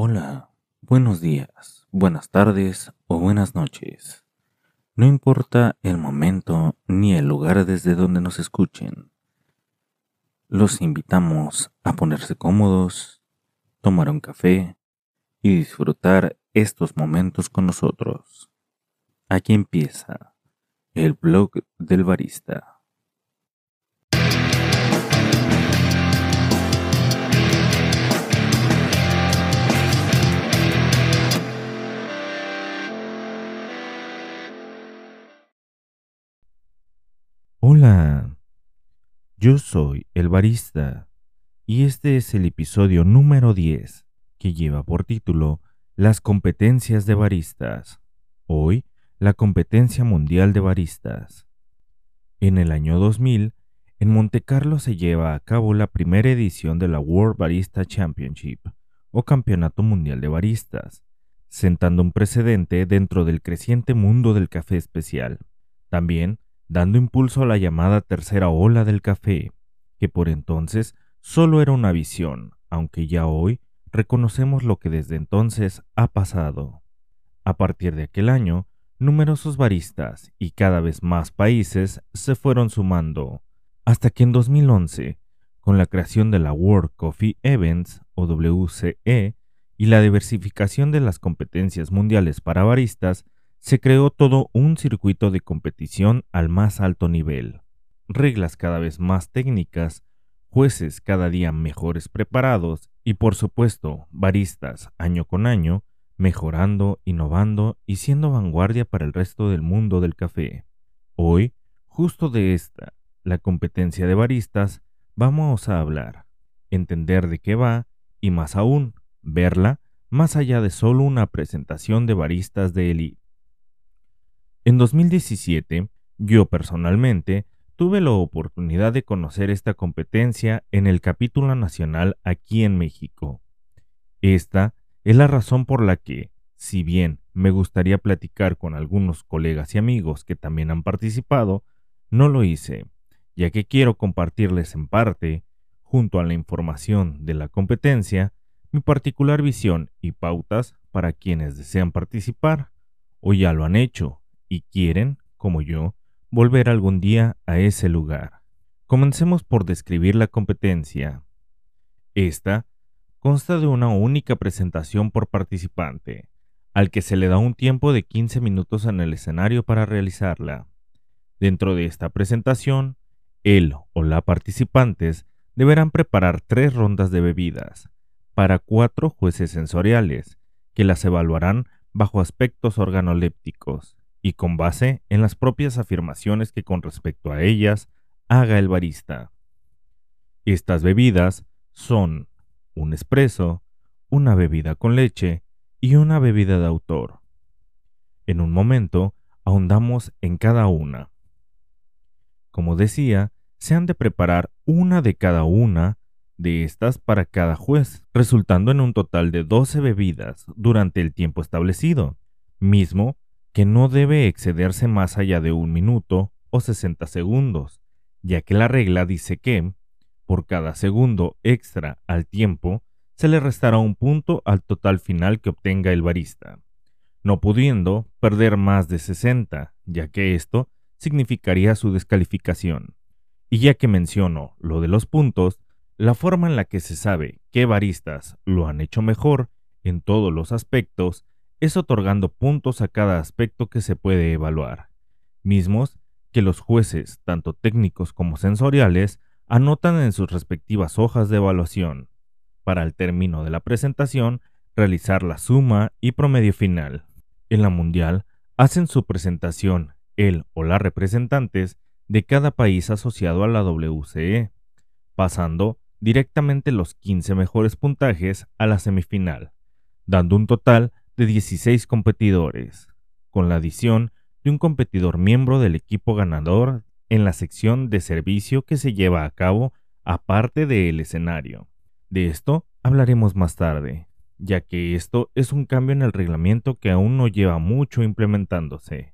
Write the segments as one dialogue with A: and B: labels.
A: Hola, buenos días, buenas tardes o buenas noches. No importa el momento ni el lugar desde donde nos escuchen. Los invitamos a ponerse cómodos, tomar un café y disfrutar estos momentos con nosotros. Aquí empieza el blog del barista. Hola, yo soy el barista y este es el episodio número 10 que lleva por título Las competencias de baristas. Hoy, la competencia mundial de baristas. En el año 2000, en Monte Carlo se lleva a cabo la primera edición de la World Barista Championship, o Campeonato Mundial de Baristas, sentando un precedente dentro del creciente mundo del café especial. También dando impulso a la llamada tercera ola del café, que por entonces solo era una visión, aunque ya hoy reconocemos lo que desde entonces ha pasado. A partir de aquel año, numerosos baristas y cada vez más países se fueron sumando, hasta que en 2011, con la creación de la World Coffee Events o WCE y la diversificación de las competencias mundiales para baristas, se creó todo un circuito de competición al más alto nivel, reglas cada vez más técnicas, jueces cada día mejores preparados y por supuesto baristas año con año, mejorando, innovando y siendo vanguardia para el resto del mundo del café. Hoy, justo de esta, la competencia de baristas, vamos a hablar, entender de qué va y más aún, verla más allá de solo una presentación de baristas de élite. En 2017, yo personalmente tuve la oportunidad de conocer esta competencia en el capítulo nacional aquí en México. Esta es la razón por la que, si bien me gustaría platicar con algunos colegas y amigos que también han participado, no lo hice, ya que quiero compartirles en parte, junto a la información de la competencia, mi particular visión y pautas para quienes desean participar o ya lo han hecho y quieren, como yo, volver algún día a ese lugar. Comencemos por describir la competencia. Esta consta de una única presentación por participante, al que se le da un tiempo de 15 minutos en el escenario para realizarla. Dentro de esta presentación, él o la participantes deberán preparar tres rondas de bebidas para cuatro jueces sensoriales, que las evaluarán bajo aspectos organolépticos, y con base en las propias afirmaciones que con respecto a ellas haga el barista. Estas bebidas son un espresso, una bebida con leche y una bebida de autor. En un momento ahondamos en cada una. Como decía, se han de preparar una de cada una de estas para cada juez, resultando en un total de 12 bebidas durante el tiempo establecido, mismo que no debe excederse más allá de un minuto o 60 segundos, ya que la regla dice que, por cada segundo extra al tiempo, se le restará un punto al total final que obtenga el barista, no pudiendo perder más de 60, ya que esto significaría su descalificación. Y ya que menciono lo de los puntos, la forma en la que se sabe qué baristas lo han hecho mejor en todos los aspectos es otorgando puntos a cada aspecto que se puede evaluar, mismos que los jueces, tanto técnicos como sensoriales, anotan en sus respectivas hojas de evaluación, para al término de la presentación realizar la suma y promedio final. En la mundial hacen su presentación el o las representantes de cada país asociado a la WCE, pasando directamente los 15 mejores puntajes a la semifinal, dando un total de 16 competidores, con la adición de un competidor miembro del equipo ganador en la sección de servicio que se lleva a cabo aparte del escenario. De esto hablaremos más tarde, ya que esto es un cambio en el reglamento que aún no lleva mucho implementándose.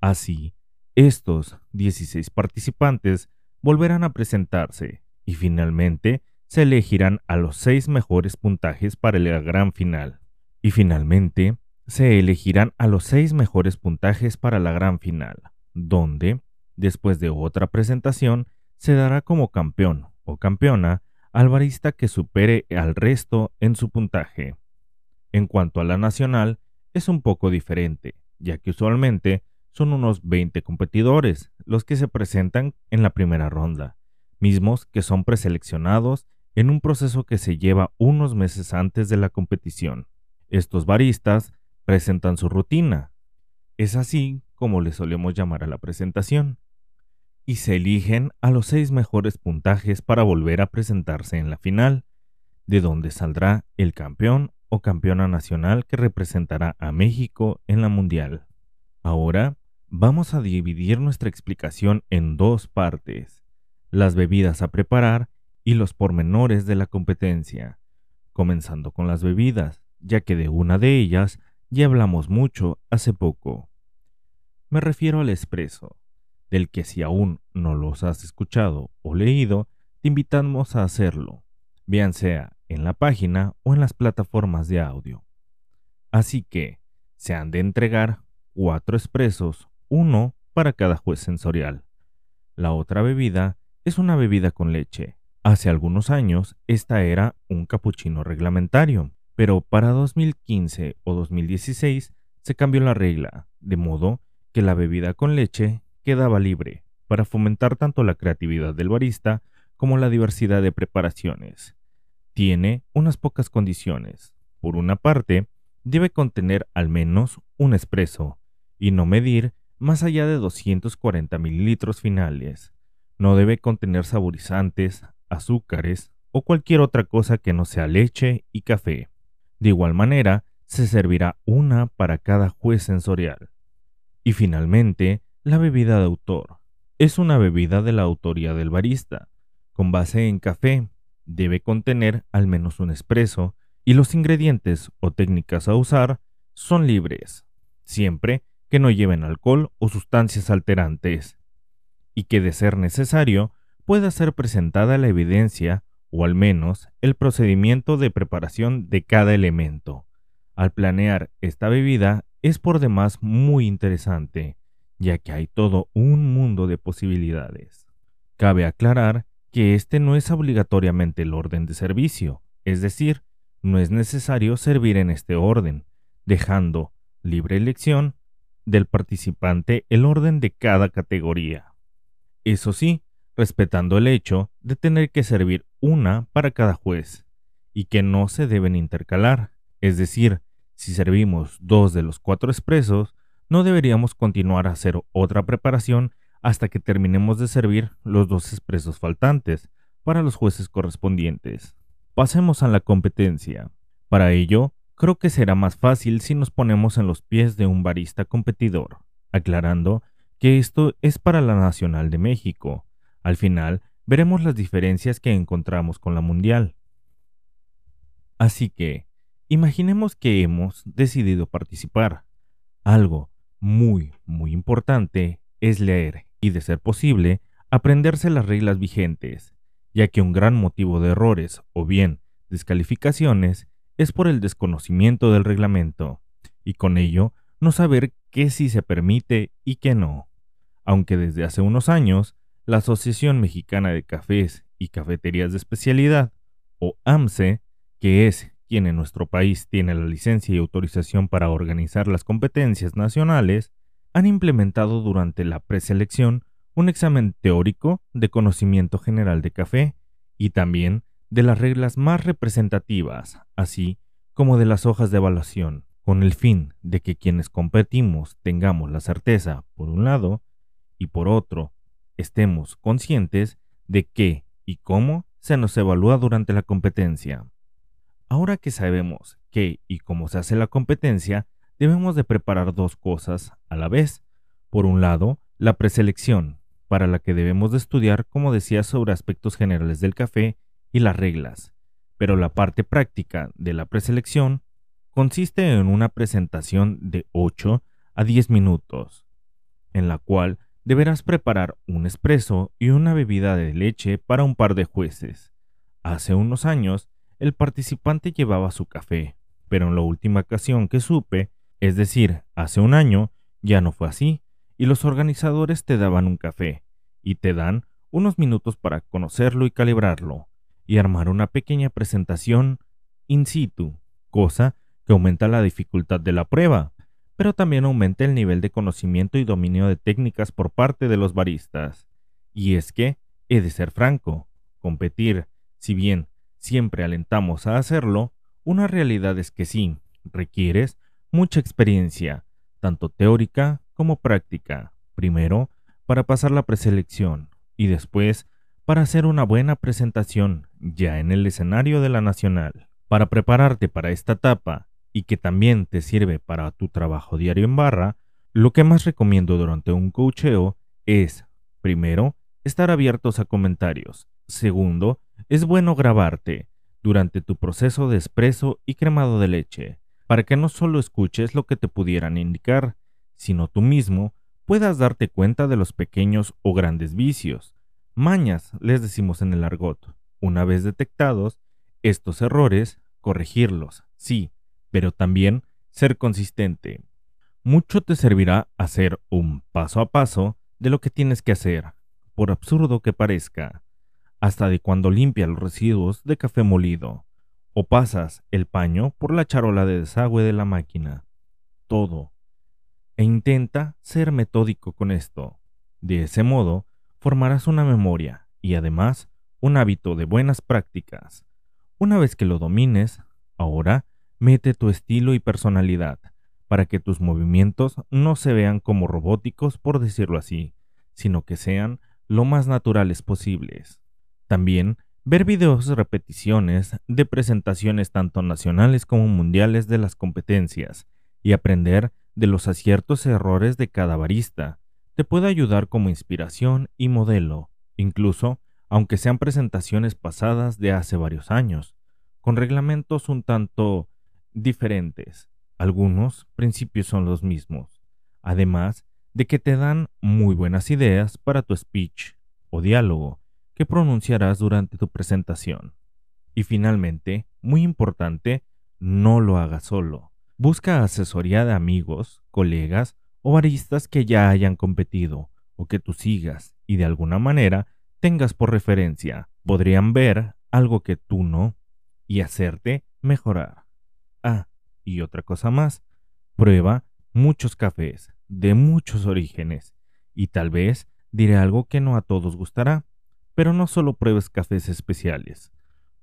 A: Así, estos 16 participantes volverán a presentarse y finalmente se elegirán a los seis mejores puntajes para la gran final. Y finalmente, se elegirán a los seis mejores puntajes para la gran final, donde, después de otra presentación, se dará como campeón o campeona al barista que supere al resto en su puntaje. En cuanto a la nacional, es un poco diferente, ya que usualmente son unos 20 competidores los que se presentan en la primera ronda, mismos que son preseleccionados en un proceso que se lleva unos meses antes de la competición. Estos baristas presentan su rutina. Es así como le solemos llamar a la presentación. Y se eligen a los seis mejores puntajes para volver a presentarse en la final, de donde saldrá el campeón o campeona nacional que representará a México en la mundial. Ahora vamos a dividir nuestra explicación en dos partes, las bebidas a preparar y los pormenores de la competencia, comenzando con las bebidas, ya que de una de ellas ya hablamos mucho hace poco. Me refiero al expreso, del que si aún no los has escuchado o leído, te invitamos a hacerlo, bien sea en la página o en las plataformas de audio. Así que se han de entregar cuatro expresos, uno para cada juez sensorial. La otra bebida es una bebida con leche. Hace algunos años esta era un capuchino reglamentario, pero para 2015 o 2016 se cambió la regla, de modo que la bebida con leche quedaba libre para fomentar tanto la creatividad del barista como la diversidad de preparaciones. Tiene unas pocas condiciones. Por una parte, debe contener al menos un espresso y no medir más allá de 240 mililitros finales. No debe contener saborizantes, azúcares o cualquier otra cosa que no sea leche y café. De igual manera, se servirá una para cada juez sensorial. Y finalmente, la bebida de autor. Es una bebida de la autoría del barista, con base en café. Debe contener al menos un espresso y los ingredientes o técnicas a usar son libres, siempre que no lleven alcohol o sustancias alterantes, y que de ser necesario pueda ser presentada la evidencia o al menos el procedimiento de preparación de cada elemento. Al planear esta bebida es por demás muy interesante, ya que hay todo un mundo de posibilidades. Cabe aclarar que este no es obligatoriamente el orden de servicio, es decir, no es necesario servir en este orden, dejando libre elección del participante el orden de cada categoría. Eso sí, respetando el hecho de tener que servir una para cada juez, y que no se deben intercalar, es decir, si servimos dos de los cuatro expresos, no deberíamos continuar a hacer otra preparación hasta que terminemos de servir los dos expresos faltantes para los jueces correspondientes. Pasemos a la competencia. Para ello, creo que será más fácil si nos ponemos en los pies de un barista competidor, aclarando que esto es para la Nacional de México, al final, veremos las diferencias que encontramos con la mundial. Así que, imaginemos que hemos decidido participar. Algo muy, muy importante es leer y, de ser posible, aprenderse las reglas vigentes, ya que un gran motivo de errores o bien descalificaciones es por el desconocimiento del reglamento, y con ello no saber qué sí se permite y qué no. Aunque desde hace unos años la Asociación Mexicana de Cafés y Cafeterías de Especialidad, o AMCE, que es quien en nuestro país tiene la licencia y autorización para organizar las competencias nacionales, han implementado durante la preselección un examen teórico de conocimiento general de café y también de las reglas más representativas, así como de las hojas de evaluación, con el fin de que quienes competimos tengamos la certeza, por un lado, y por otro, estemos conscientes de qué y cómo se nos evalúa durante la competencia. Ahora que sabemos qué y cómo se hace la competencia, debemos de preparar dos cosas a la vez. Por un lado, la preselección, para la que debemos de estudiar, como decía, sobre aspectos generales del café y las reglas. Pero la parte práctica de la preselección consiste en una presentación de 8 a 10 minutos, en la cual deberás preparar un espresso y una bebida de leche para un par de jueces. Hace unos años, el participante llevaba su café, pero en la última ocasión que supe, es decir, hace un año, ya no fue así, y los organizadores te daban un café, y te dan unos minutos para conocerlo y calibrarlo, y armar una pequeña presentación in situ, cosa que aumenta la dificultad de la prueba, pero también aumenta el nivel de conocimiento y dominio de técnicas por parte de los baristas. Y es que, he de ser franco, competir, si bien siempre alentamos a hacerlo, una realidad es que sí, requieres mucha experiencia, tanto teórica como práctica, primero para pasar la preselección y después para hacer una buena presentación ya en el escenario de la nacional. Para prepararte para esta etapa y que también te sirve para tu trabajo diario en barra, lo que más recomiendo durante un coacheo es, primero, estar abiertos a comentarios. Segundo, es bueno grabarte durante tu proceso de espresso y cremado de leche, para que no solo escuches lo que te pudieran indicar, sino tú mismo puedas darte cuenta de los pequeños o grandes vicios. Mañas, les decimos en el argot. Una vez detectados estos errores, corregirlos, sí, pero también ser consistente. Mucho te servirá hacer un paso a paso de lo que tienes que hacer, por absurdo que parezca, hasta de cuando limpia los residuos de café molido, o pasas el paño por la charola de desagüe de la máquina. Todo. E intenta ser metódico con esto. De ese modo, formarás una memoria y además un hábito de buenas prácticas. Una vez que lo domines, ahora Mete tu estilo y personalidad para que tus movimientos no se vean como robóticos, por decirlo así, sino que sean lo más naturales posibles. También ver videos repeticiones de presentaciones tanto nacionales como mundiales de las competencias y aprender de los aciertos y errores de cada barista te puede ayudar como inspiración y modelo, incluso aunque sean presentaciones pasadas de hace varios años, con reglamentos un tanto diferentes. Algunos principios son los mismos, además de que te dan muy buenas ideas para tu speech o diálogo que pronunciarás durante tu presentación. Y finalmente, muy importante, no lo hagas solo. Busca asesoría de amigos, colegas o baristas que ya hayan competido o que tú sigas y de alguna manera tengas por referencia. Podrían ver algo que tú no y hacerte mejorar. Ah, y otra cosa más, prueba muchos cafés de muchos orígenes y tal vez diré algo que no a todos gustará, pero no solo pruebes cafés especiales,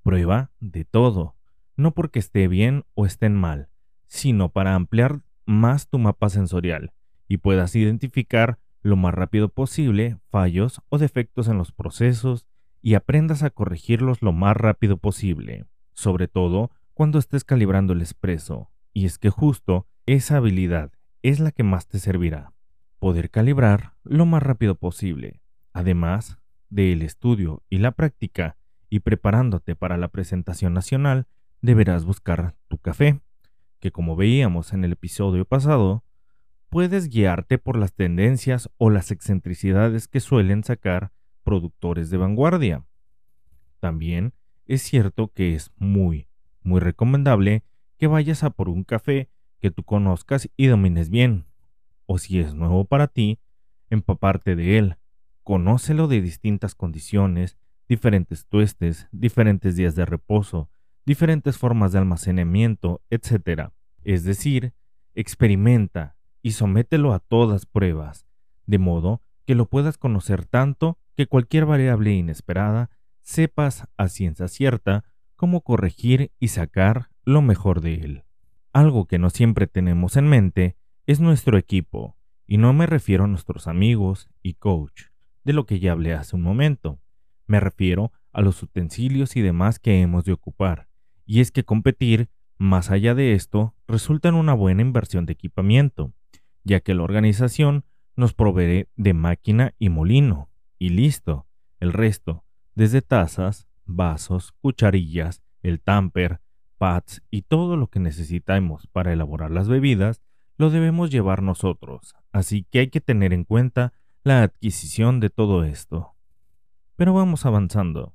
A: prueba de todo, no porque esté bien o estén mal, sino para ampliar más tu mapa sensorial y puedas identificar lo más rápido posible fallos o defectos en los procesos y aprendas a corregirlos lo más rápido posible. Sobre todo, cuando estés calibrando el expreso, y es que justo esa habilidad es la que más te servirá. Poder calibrar lo más rápido posible, además del estudio y la práctica, y preparándote para la presentación nacional, deberás buscar tu café, que como veíamos en el episodio pasado, puedes guiarte por las tendencias o las excentricidades que suelen sacar productores de vanguardia. También es cierto que es muy, muy recomendable que vayas a por un café que tú conozcas y domines bien. O si es nuevo para ti, empaparte de él. Conócelo de distintas condiciones, diferentes tuestes, diferentes días de reposo, diferentes formas de almacenamiento, etc. Es decir, experimenta y somételo a todas pruebas, de modo que lo puedas conocer tanto que cualquier variable inesperada sepas a ciencia cierta cómo corregir y sacar lo mejor de él. Algo que no siempre tenemos en mente es nuestro equipo, y no me refiero a nuestros amigos y coach, de lo que ya hablé hace un momento. Me refiero a los utensilios y demás que hemos de ocupar, y es que competir, más allá de esto, resulta en una buena inversión de equipamiento, ya que la organización nos provee de máquina y molino, y listo, el resto, desde tazas, vasos, cucharillas, el tamper, pads y todo lo que necesitamos para elaborar las bebidas, lo debemos llevar nosotros, así que hay que tener en cuenta la adquisición de todo esto. Pero vamos avanzando.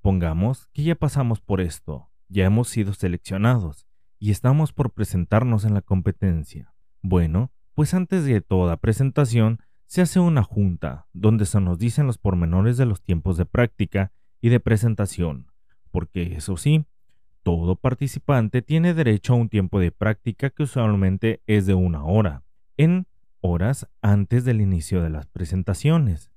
A: Pongamos que ya pasamos por esto, ya hemos sido seleccionados y estamos por presentarnos en la competencia. Bueno, pues antes de toda presentación se hace una junta donde se nos dicen los pormenores de los tiempos de práctica y de presentación, porque eso sí, todo participante tiene derecho a un tiempo de práctica que usualmente es de una hora, en horas antes del inicio de las presentaciones,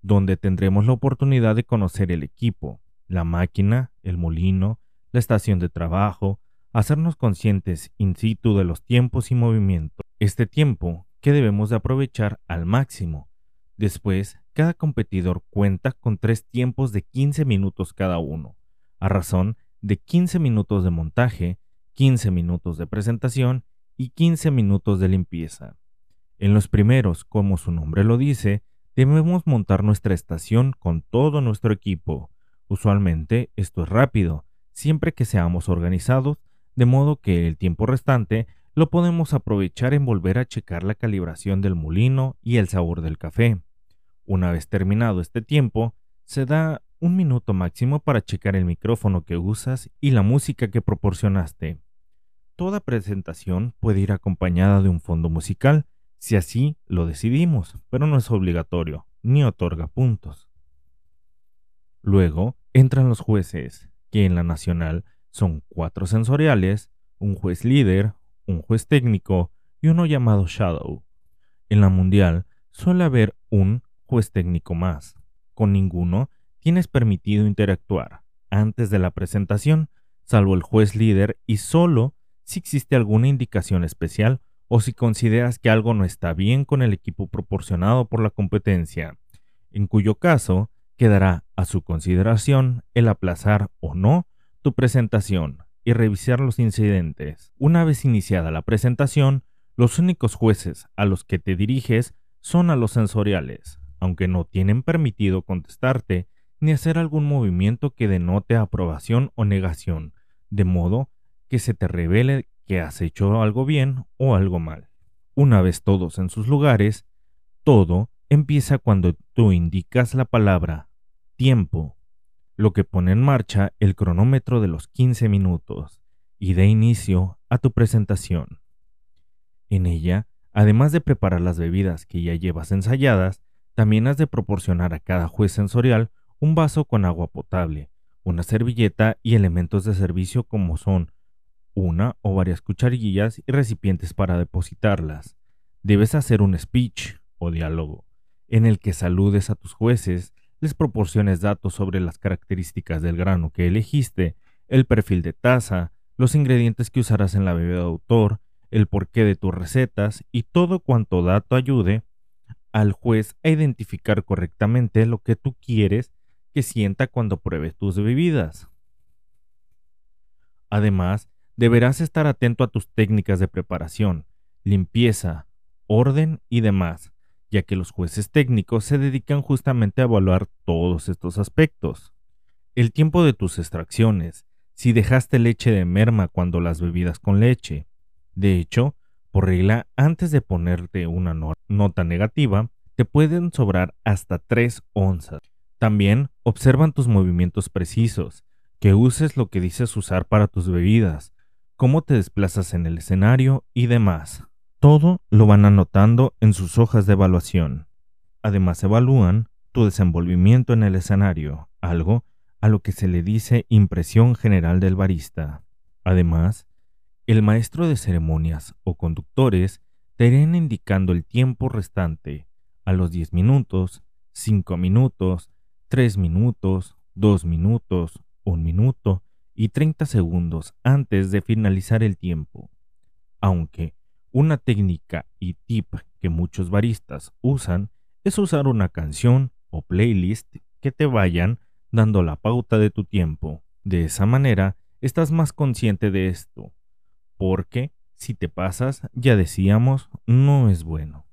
A: donde tendremos la oportunidad de conocer el equipo, la máquina, el molino, la estación de trabajo, hacernos conscientes in situ de los tiempos y movimientos. Este tiempo que debemos de aprovechar al máximo. Después, cada competidor cuenta con tres tiempos de 15 minutos cada uno, a razón de 15 minutos de montaje, 15 minutos de presentación y 15 minutos de limpieza. En los primeros, como su nombre lo dice, debemos montar nuestra estación con todo nuestro equipo. Usualmente esto es rápido, siempre que seamos organizados, de modo que el tiempo restante lo podemos aprovechar en volver a checar la calibración del molino y el sabor del café. Una vez terminado este tiempo, se da un minuto máximo para checar el micrófono que usas y la música que proporcionaste. Toda presentación puede ir acompañada de un fondo musical, si así lo decidimos, pero no es obligatorio, ni otorga puntos. Luego entran los jueces, que en la nacional son cuatro sensoriales, un juez líder, un juez técnico y uno llamado Shadow. En la mundial suele haber un juez técnico más. Con ninguno tienes permitido interactuar antes de la presentación, salvo el juez líder y solo si existe alguna indicación especial o si consideras que algo no está bien con el equipo proporcionado por la competencia, en cuyo caso quedará a su consideración el aplazar o no tu presentación y revisar los incidentes. Una vez iniciada la presentación, los únicos jueces a los que te diriges son a los sensoriales, aunque no tienen permitido contestarte ni hacer algún movimiento que denote aprobación o negación, de modo que se te revele que has hecho algo bien o algo mal. Una vez todos en sus lugares, todo empieza cuando tú indicas la palabra tiempo, lo que pone en marcha el cronómetro de los 15 minutos y da inicio a tu presentación. En ella, además de preparar las bebidas que ya llevas ensayadas, también has de proporcionar a cada juez sensorial un vaso con agua potable, una servilleta y elementos de servicio como son una o varias cucharillas y recipientes para depositarlas. Debes hacer un speech o diálogo en el que saludes a tus jueces, les proporciones datos sobre las características del grano que elegiste, el perfil de taza, los ingredientes que usarás en la bebida de autor, el porqué de tus recetas y todo cuanto dato ayude al juez a identificar correctamente lo que tú quieres que sienta cuando pruebes tus bebidas. Además, deberás estar atento a tus técnicas de preparación, limpieza, orden y demás, ya que los jueces técnicos se dedican justamente a evaluar todos estos aspectos. El tiempo de tus extracciones, si dejaste leche de merma cuando las bebidas con leche. De hecho, por regla, antes de ponerte una nota negativa, te pueden sobrar hasta 3 onzas. También observan tus movimientos precisos, que uses lo que dices usar para tus bebidas, cómo te desplazas en el escenario y demás. Todo lo van anotando en sus hojas de evaluación. Además evalúan tu desenvolvimiento en el escenario, algo a lo que se le dice impresión general del barista. Además, el maestro de ceremonias o conductores te irán indicando el tiempo restante a los 10 minutos, 5 minutos, 3 minutos, 2 minutos, 1 minuto y 30 segundos antes de finalizar el tiempo. Aunque una técnica y tip que muchos baristas usan es usar una canción o playlist que te vayan dando la pauta de tu tiempo. De esa manera estás más consciente de esto, porque si te pasas, ya decíamos, no es bueno.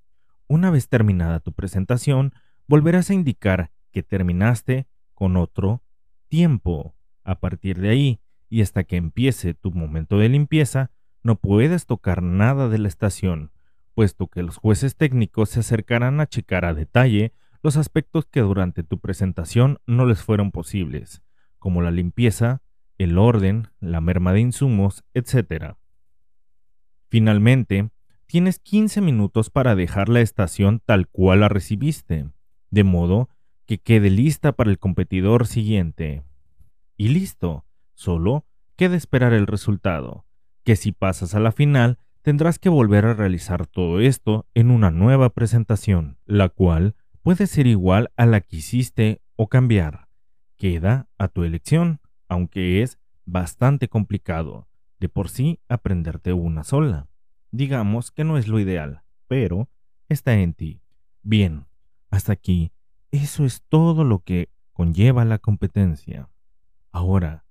A: Una vez terminada tu presentación, volverás a indicar que terminaste con otro tiempo. A partir de ahí y hasta que empiece tu momento de limpieza, no puedes tocar nada de la estación, puesto que los jueces técnicos se acercarán a checar a detalle los aspectos que durante tu presentación no les fueron posibles, como la limpieza, el orden, la merma de insumos, etc. Finalmente, tienes 15 minutos para dejar la estación tal cual la recibiste, de modo que quede lista para el competidor siguiente. Y listo, solo queda esperar el resultado, que si pasas a la final tendrás que volver a realizar todo esto en una nueva presentación, la cual puede ser igual a la que hiciste o cambiar. Queda a tu elección, aunque es bastante complicado de por sí aprenderte una sola. Digamos que no es lo ideal, pero está en ti. Bien, hasta aquí, eso es todo lo que conlleva la competencia. Ahora,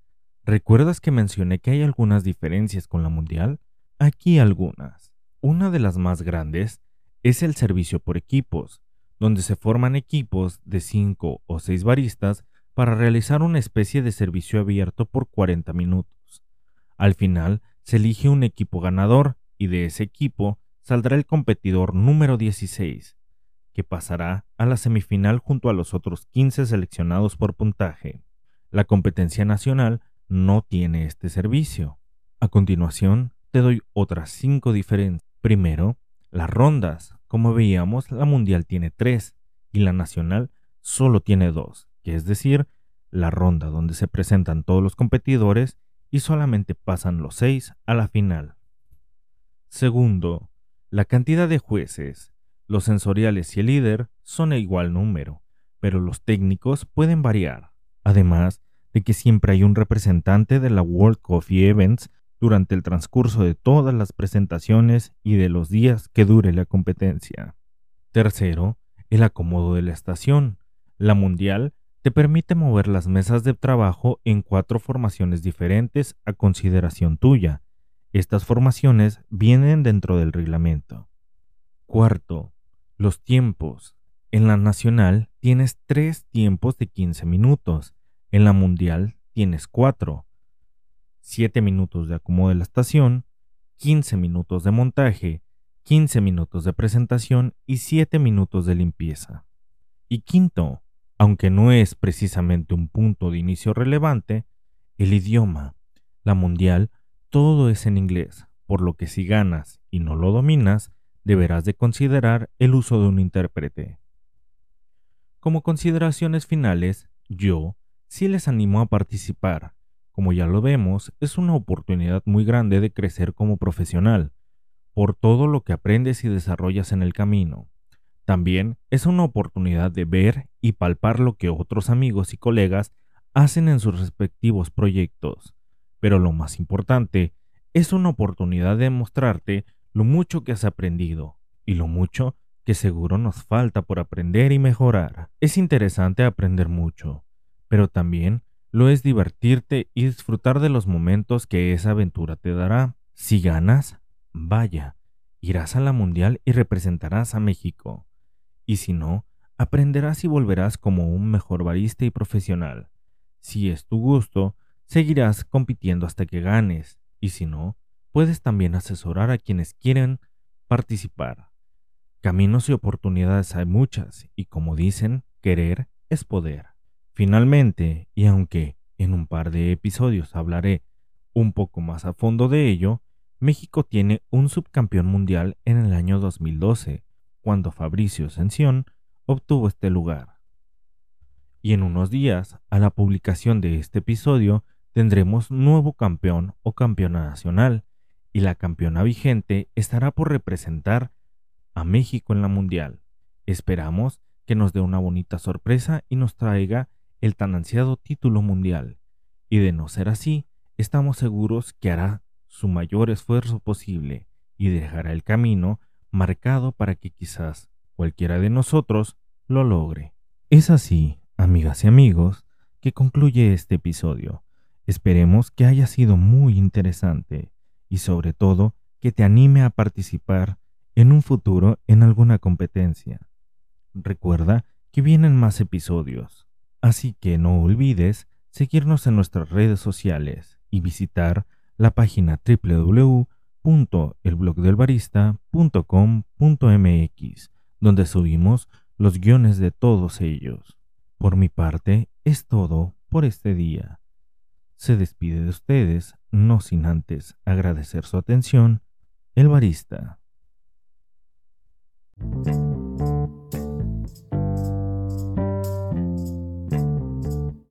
A: ¿recuerdas que mencioné que hay algunas diferencias con la mundial? Aquí algunas. Una de las más grandes es el servicio por equipos, donde se forman equipos de 5 o 6 baristas para realizar una especie de servicio abierto por 40 minutos. Al final, se elige un equipo ganador y de ese equipo saldrá el competidor número 16, que pasará a la semifinal junto a los otros 15 seleccionados por puntaje. La competencia nacional no tiene este servicio. A continuación, te doy otras cinco diferencias. Primero, las rondas. Como veíamos, la mundial tiene tres y la nacional solo tiene dos, que es decir, la ronda donde se presentan todos los competidores y solamente pasan los seis a la final. Segundo, la cantidad de jueces. Los sensoriales y el líder son a igual número, pero los técnicos pueden variar. Además de que siempre hay un representante de la World Coffee Events durante el transcurso de todas las presentaciones y de los días que dure la competencia. Tercero, el acomodo de la estación. La mundial te permite mover las mesas de trabajo en cuatro formaciones diferentes a consideración tuya. Estas formaciones vienen dentro del reglamento. Cuarto, los tiempos. En la nacional tienes tres tiempos de 15 minutos. En la mundial tienes cuatro. 7 minutos de acomodo de la estación, 15 minutos de montaje, 15 minutos de presentación y 7 minutos de limpieza. Y quinto, aunque no es precisamente un punto de inicio relevante, el idioma. La mundial, todo es en inglés, por lo que si ganas y no lo dominas, deberás de considerar el uso de un intérprete. Como consideraciones finales, yo sí les animo a participar, como ya lo vemos, es una oportunidad muy grande de crecer como profesional, por todo lo que aprendes y desarrollas en el camino. También es una oportunidad de ver y palpar lo que otros amigos y colegas hacen en sus respectivos proyectos. Pero lo más importante, es una oportunidad de mostrarte lo mucho que has aprendido y lo mucho que seguro nos falta por aprender y mejorar. Es interesante aprender mucho, pero también lo es divertirte y disfrutar de los momentos que esa aventura te dará. Si ganas, vaya, irás a la mundial y representarás a México. Y si no, aprenderás y volverás como un mejor barista y profesional. Si es tu gusto, seguirás compitiendo hasta que ganes, y si no, puedes también asesorar a quienes quieren participar. Caminos y oportunidades hay muchas, y como dicen, querer es poder. Finalmente, y aunque en un par de episodios hablaré un poco más a fondo de ello, México tiene un subcampeón mundial en el año 2012, cuando Fabricio Ascensión obtuvo este lugar. Y en unos días, a la publicación de este episodio, tendremos nuevo campeón o campeona nacional, y la campeona vigente estará por representar a México en la mundial. Esperamos que nos dé una bonita sorpresa y nos traiga el tan ansiado título mundial, y de no ser así, estamos seguros que hará su mayor esfuerzo posible y dejará el camino marcado para que quizás cualquiera de nosotros lo logre. Es así, amigas y amigos, que concluye este episodio. Esperemos que haya sido muy interesante y sobre todo que te anime a participar en un futuro en alguna competencia. Recuerda que vienen más episodios. Así que no olvides seguirnos en nuestras redes sociales y visitar la página www.elblogdelbarista.com.mx, donde subimos los guiones de todos ellos. Por mi parte, es todo por este día. se despide de ustedes, no sin antes agradecer su atención, el barista.